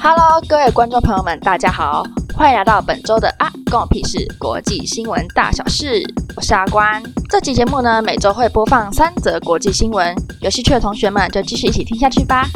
Hello，各位观众朋友们，大家好，欢迎来到本周的啊，关我屁事国际新闻大小事。我是阿关。这期节目呢，每周会播放三则国际新闻，有兴趣的同学们就继续一起听下去吧。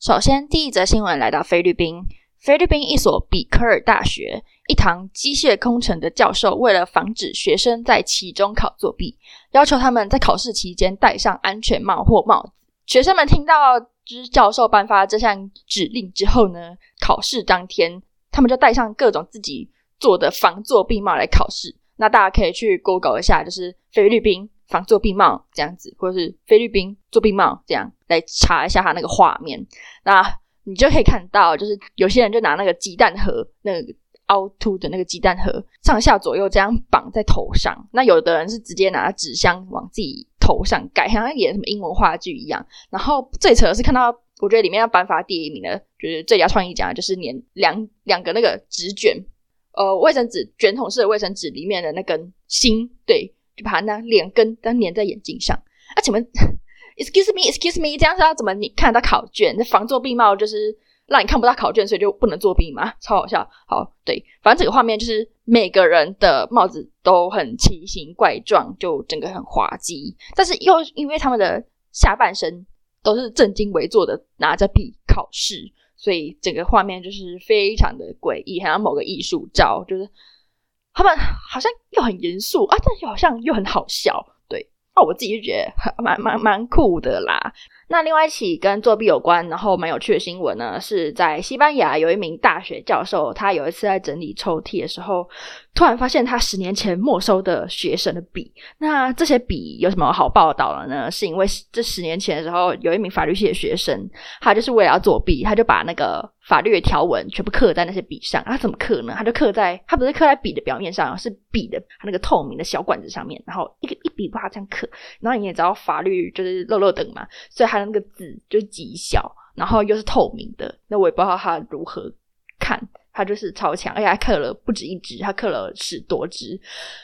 首先，第一则新闻来到菲律宾，菲律宾一所比科尔大学，一堂机械工程的教授为了防止学生在期中考作弊，要求他们在考试期间戴上安全帽或帽子。学生们听到。之教授颁发这项指令之后呢，考试当天，他们就戴上各种自己做的防作弊帽来考试。那大家可以去 Google 一下，就是菲律宾防作弊帽这样子，或者是菲律宾作弊帽这样来查一下它那个画面。那你就可以看到，就是有些人就拿那个鸡蛋盒，那个凹凸的那个鸡蛋盒，上下左右这样绑在头上。那有的人是直接拿纸箱往自己。头上盖，好像演什么英文话剧一样。然后最扯的是看到，我觉得里面要颁发第一名的，就是最佳创意奖，就是粘两两个那个纸卷，呃，卫生纸卷筒式的卫生纸里面的那根芯，对，就把它那两根都粘在眼睛上。啊，请问，excuse me，excuse me，这样是要怎么你看得到考卷？那防作弊帽就是。让你看不到考卷，所以就不能作弊吗？超好笑。好，对，反正这个画面就是每个人的帽子都很奇形怪状，就整个很滑稽。但是又因为他们的下半身都是正襟危坐的拿着笔考试，所以整个画面就是非常的诡异，好像某个艺术照，就是他们好像又很严肃啊，但是好像又很好笑。我自己就觉得蛮蛮蛮酷的啦。那另外一起跟作弊有关，然后蛮有趣的新闻呢，是在西班牙有一名大学教授，他有一次在整理抽屉的时候，突然发现他十年前没收的学生的笔。那这些笔有什么好报道了呢？是因为这十年前的时候，有一名法律系的学生，他就是为了要作弊，他就把那个法律的条文全部刻在那些笔上。他怎么刻呢？他就刻在，他不是刻在笔的表面上，是笔的他那个透明的小管子上面，然后一个一笔把它这样刻。然后你也知道法律就是漏漏等嘛，所以他的。那个字就极小，然后又是透明的，那我也不知道他如何看，他就是超强，而且他刻了不止一只，他刻了十多只，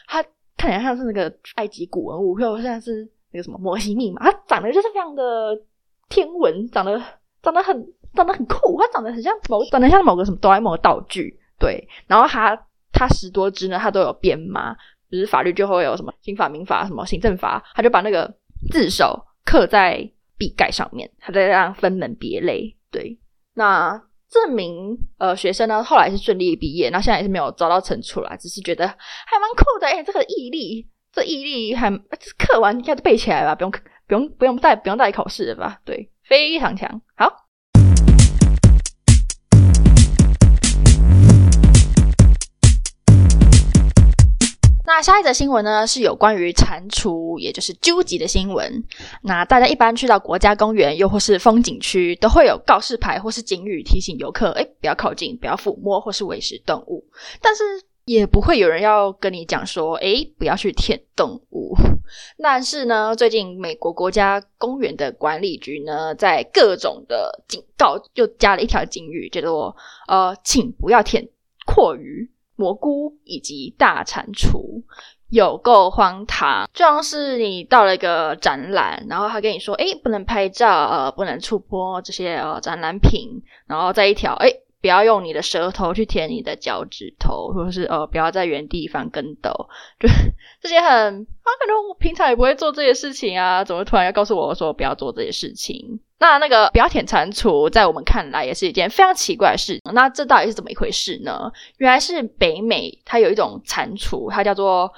他看起来像是那个埃及古文物，又像是那个什么摩西密码，他长得就是非常的天文，长得长得很长得很酷，他长得很像某长得像某个什么哆啦 A 梦的道具，对，然后他他十多只呢，他都有编码，就是法律就会有什么刑法、民法、什么行政法，他就把那个字首刻在。笔盖上面，他在这样分门别类。对，那这名呃学生呢，后来是顺利毕业，然后现在也是没有遭到惩处啦，只是觉得还蛮酷的。哎、这个毅力，这毅力还这课完应该都背起来吧？不用不用不用带不用带考试了吧？对，非常强。好。那下一则新闻呢，是有关于蟾蜍，也就是鸠集的新闻。那大家一般去到国家公园，又或是风景区，都会有告示牌或是警语提醒游客，诶，不要靠近，不要抚摸或是喂食动物。但是也不会有人要跟你讲说，诶，不要去舔动物。但是呢，最近美国国家公园的管理局呢，在各种的警告又加了一条警语，叫做呃，请不要舔蛞蝓。蘑菇以及大蟾蜍，有够荒唐！就像是你到了一个展览，然后他跟你说：“诶，不能拍照，呃，不能触摸这些呃展览品。”然后再一条：“诶，不要用你的舌头去舔你的脚趾头，或者是呃，不要在原地翻跟斗。”就这些很啊，可能我平常也不会做这些事情啊，怎么突然要告诉我说不要做这些事情？那那个不要舔蟾蜍，在我们看来也是一件非常奇怪的事。那这到底是怎么一回事呢？原来是北美，它有一种蟾蜍，它叫做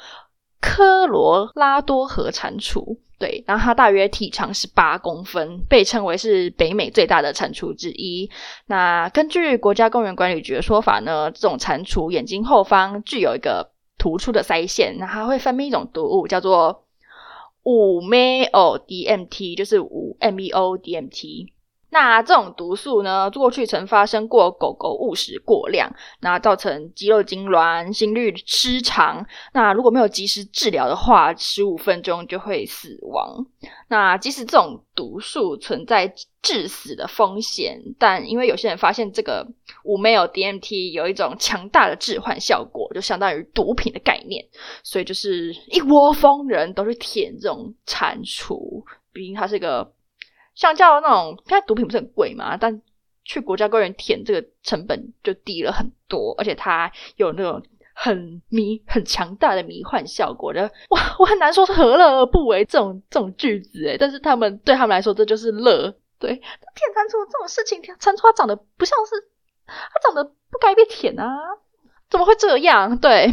科罗拉多河蟾蜍。对，然后它大约体长是八公分，被称为是北美最大的蟾蜍之一。那根据国家公园管理局的说法呢，这种蟾蜍眼睛后方具有一个突出的腮腺，那它会分泌一种毒物，叫做。五 meo DMT 就是五 meo DMT，那这种毒素呢，过去曾发生过狗狗误食过量，那造成肌肉痉挛、心律失常。那如果没有及时治疗的话，十五分钟就会死亡。那即使这种毒素存在致死的风险，但因为有些人发现这个五 meo DMT 有一种强大的致幻效果，就相当于毒品的概念，所以就是一窝蜂人都去舔这种蟾蜍。毕竟它是个相较那种，现在毒品不是很贵嘛，但去国家公园舔这个成本就低了很多，而且它有那种很迷、很强大的迷幻效果的。哇，我很难说何乐而不为这种这种句子诶，但是他们对他们来说这就是乐。对，舔蟾蜍这种事情，蟾蜍它长得不像是，它长得不该被舔啊，怎么会这样？对，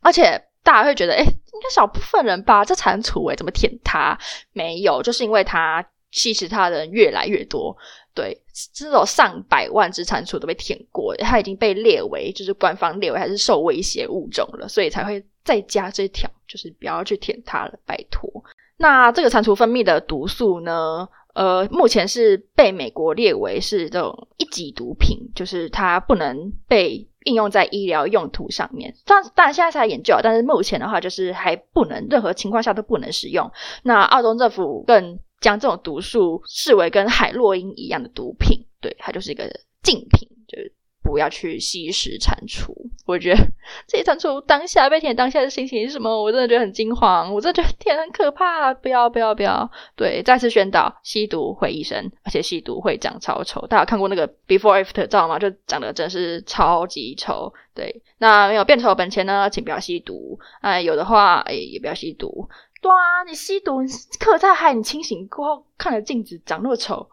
而且大家会觉得，诶，应该少部分人吧，这蟾蜍诶，怎么舔它？没有，就是因为它吸食它的人越来越多。对，这种上百万只蟾蜍都被舔过，它已经被列为就是官方列为还是受威胁物种了，所以才会再加这条，就是不要去舔它了，拜托。那这个蟾蜍分泌的毒素呢？呃，目前是被美国列为是这种一级毒品，就是它不能被应用在医疗用途上面。当然，当然现在才研究，但是目前的话就是还不能，任何情况下都不能使用。那澳洲政府更将这种毒素视为跟海洛因一样的毒品，对，它就是一个禁品，就是。不要去吸食蟾蜍，我觉得这些蟾蜍当下被舔当下的心情是什么？我真的觉得很惊慌，我真的觉得 舔很可怕，不要不要不要！对，再次宣导，吸毒毁一生，而且吸毒会长超丑。大家有看过那个 before after 照吗？就长得真是超级丑。对，那没有变丑本钱呢，请不要吸毒。哎，有的话，哎，也不要吸毒。对啊，你吸毒，你刻在海，你清醒过后看着镜子长那么丑，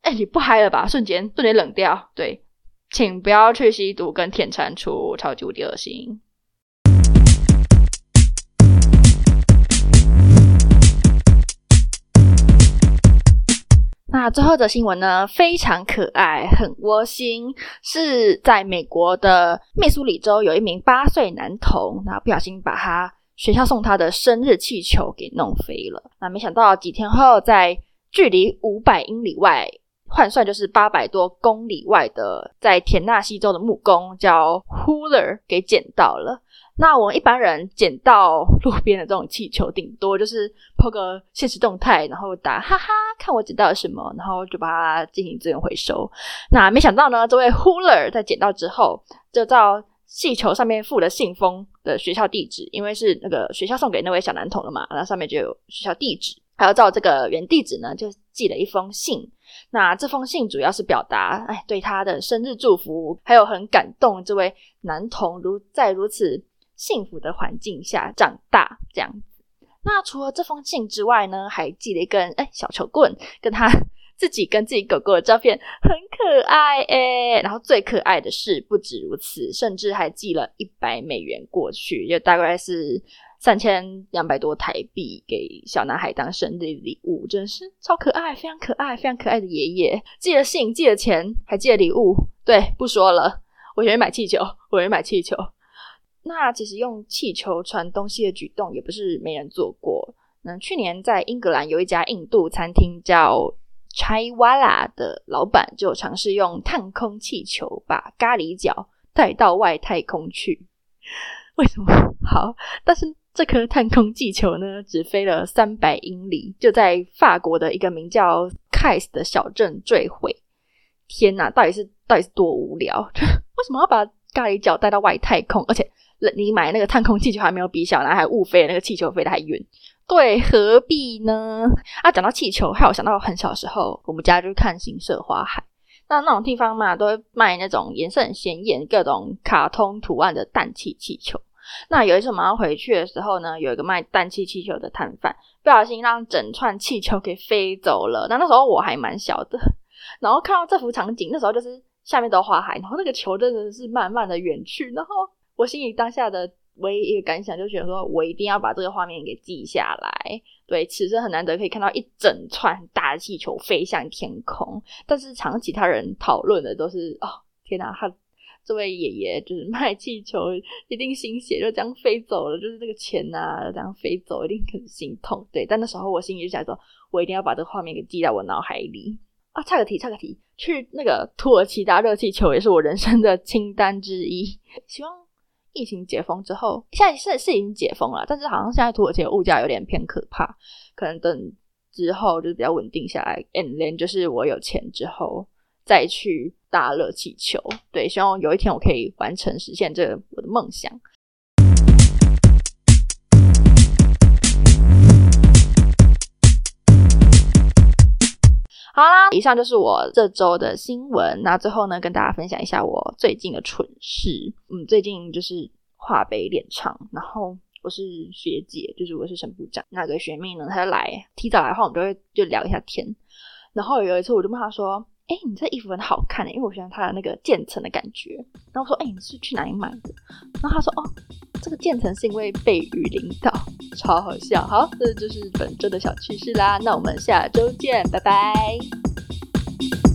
哎，你不嗨了吧？瞬间瞬间冷掉，对。请不要去吸毒跟舔蟾蜍，超级无敌恶心。那最后的新闻呢，非常可爱，很窝心，是在美国的密苏里州，有一名八岁男童，那不小心把他学校送他的生日气球给弄飞了。那没想到几天后，在距离五百英里外。换算就是八百多公里外的，在田纳西州的木工叫 Huler 给捡到了。那我们一般人捡到路边的这种气球，顶多就是 po 个现实动态，然后打哈哈，看我捡到了什么，然后就把它进行资源回收。那没想到呢，这位 Huler 在捡到之后，就照气球上面附了信封的学校地址，因为是那个学校送给那位小男童了嘛，那上面就有学校地址，还要照这个原地址呢，就寄了一封信。那这封信主要是表达，哎，对他的生日祝福，还有很感动这位男童如在如此幸福的环境下长大这样子。那除了这封信之外呢，还寄了一根哎小球棍，跟他自己跟自己狗狗的照片，很可爱哎。然后最可爱的是不止如此，甚至还寄了一百美元过去，就大概是。三千两百多台币给小男孩当生日礼物，真是超可爱，非常可爱，非常可爱的爷爷。寄了信，寄了钱，还寄了礼物。对，不说了，我愿意买气球，我愿意买气球。那其实用气球传东西的举动也不是没人做过。那去年在英格兰有一家印度餐厅叫 Chaiwala 的老板就尝试用探空气球把咖喱角带到外太空去。为什么？好，但是。这颗探空气球呢，只飞了三百英里，就在法国的一个名叫 Cayce 的小镇坠毁。天哪，到底是到底是多无聊？为什么要把咖喱角带到外太空？而且你买那个探空气球还没有比小男孩误飞的那个气球飞得还远。对，何必呢？啊，讲到气球，还有想到很小时候，我们家就看行社花海，那那种地方嘛，都会卖那种颜色很鲜艳、各种卡通图案的氮气气球。那有一次我们要回去的时候呢，有一个卖氮气气球的摊贩，不小心让整串气球给飞走了。那那时候我还蛮小的，然后看到这幅场景，那时候就是下面都花海，然后那个球真的是慢慢的远去，然后我心里当下的唯一一个感想就觉得说，我一定要把这个画面给记下来。对，此生很难得可以看到一整串大的气球飞向天空，但是常其他人讨论的都是，哦，天哪，他。这位爷爷就是卖气球，一定心血就这样飞走了，就是这个钱呐、这样飞走，一定很心痛。对，但那时候我心里就想说，我一定要把这个画面给记在我脑海里啊！岔个题，岔个题，去那个土耳其搭热气球也是我人生的清单之一。希望疫情解封之后，现在是是已经解封了，但是好像现在土耳其的物价有点偏可怕，可能等之后就是比较稳定下来，and then 就是我有钱之后再去。大热气球，对，希望有一天我可以完成实现这个我的梦想。以上就是我这周的新闻。那最后呢，跟大家分享一下我最近的蠢事。嗯，最近就是化杯练唱，然后我是学姐，就是我是沈部长。那个学妹呢，她就来，提早来的话，我们就会就聊一下天。然后有一次，我就问她说：“哎，你这衣服很好看，因为我喜欢它的那个渐层的感觉。”然后我说：“哎，你是去哪里买的？”然后她说：“哦，这个渐层是因为被雨淋到，超好笑。”好，这就是本周的小趣事啦。那我们下周见，拜拜。thank you